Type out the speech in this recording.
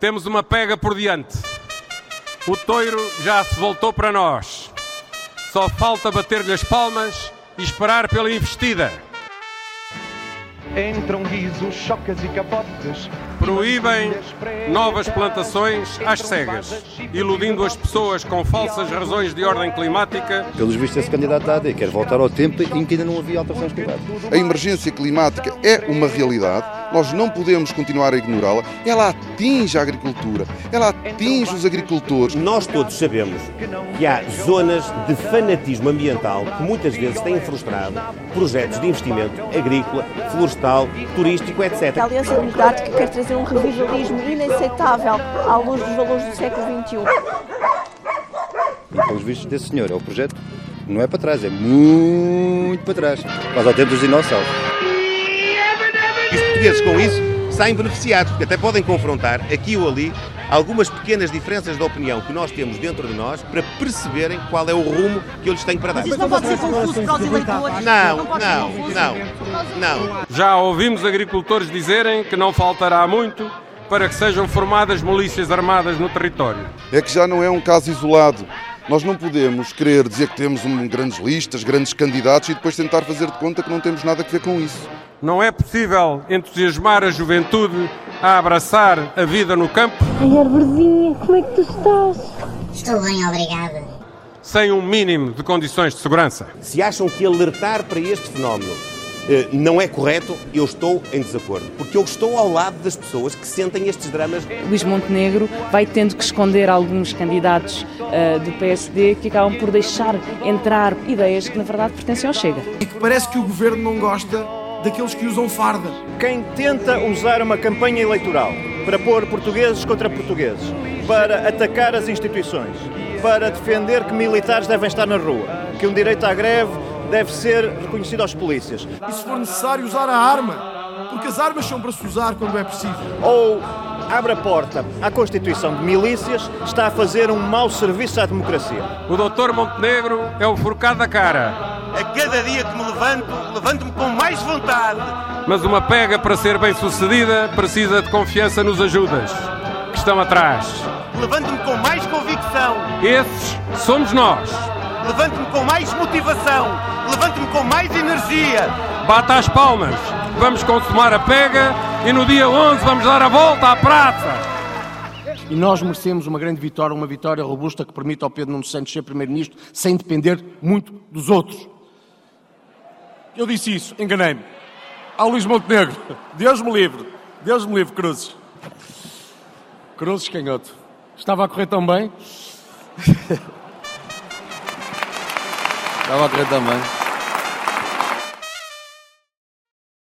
Temos uma pega por diante. O toiro já se voltou para nós. Só falta bater-lhe as palmas e esperar pela investida. Entram guizos, chocas e capotes. Proíbem novas plantações às cegas, iludindo as pessoas com falsas razões de ordem climática. Pelos vistos, esse candidato da AD quer voltar ao tempo em que ainda não havia alterações climáticas. A emergência climática é uma realidade, nós não podemos continuar a ignorá-la. Ela atinge a agricultura, ela atinge os agricultores. Nós todos sabemos que há zonas de fanatismo ambiental que muitas vezes têm frustrado projetos de investimento agrícola, florestal, turístico, etc. A Aliança Democrática quer trazer um revivalismo inaceitável à luz dos valores do século XXI. E pelos vistos desse senhor, é o projeto não é para trás, é muito para trás. Quase ao tempo dos dinossauros. E os portugueses com isso saem beneficiados, porque até podem confrontar aqui ou ali algumas pequenas diferenças de opinião que nós temos dentro de nós para perceberem qual é o rumo que eu lhes tenho para dar. Isso não pode ser confuso para os eleitores. Não, não, não, não. Já ouvimos agricultores dizerem que não faltará muito para que sejam formadas milícias armadas no território. É que já não é um caso isolado. Nós não podemos querer dizer que temos um, grandes listas, grandes candidatos e depois tentar fazer de conta que não temos nada a ver com isso. Não é possível entusiasmar a juventude a abraçar a vida no campo Ai, Arborzinha, como é que tu estás? Estou bem, obrigada. sem um mínimo de condições de segurança. Se acham que alertar para este fenómeno não é correto, eu estou em desacordo. Porque eu estou ao lado das pessoas que sentem estes dramas. Luís Montenegro vai tendo que esconder alguns candidatos ah, do PSD que acabam por deixar entrar ideias que na verdade pertencem ao Chega. E que parece que o governo não gosta daqueles que usam farda. Quem tenta usar uma campanha eleitoral para pôr portugueses contra portugueses, para atacar as instituições, para defender que militares devem estar na rua, que um direito à greve deve ser reconhecido aos polícias, E se for necessário usar a arma, porque as armas são para se usar quando é preciso. ou abre a porta à constituição de milícias, está a fazer um mau serviço à democracia. O doutor Montenegro é o forcado da cara, A cada dia que me levanto, levanto-me com mais vontade. mas uma pega para ser bem sucedida precisa de confiança nos ajudas, que estão atrás. Levanto-me com mais convicção. Esses somos nós. Levanto-me com mais motivação. Levanto-me com mais energia. Bata as palmas. Vamos consumar a pega e no dia 11 vamos dar a volta à praça. E nós merecemos uma grande vitória, uma vitória robusta que permita ao Pedro Nuno Santos ser Primeiro-Ministro sem depender muito dos outros. Eu disse isso, enganei-me. Ao Luís Montenegro, Deus me livre, Deus me livre, Cruzes. Cruzes, canhoto. Estava a correr tão bem. Estava a correr tão bem.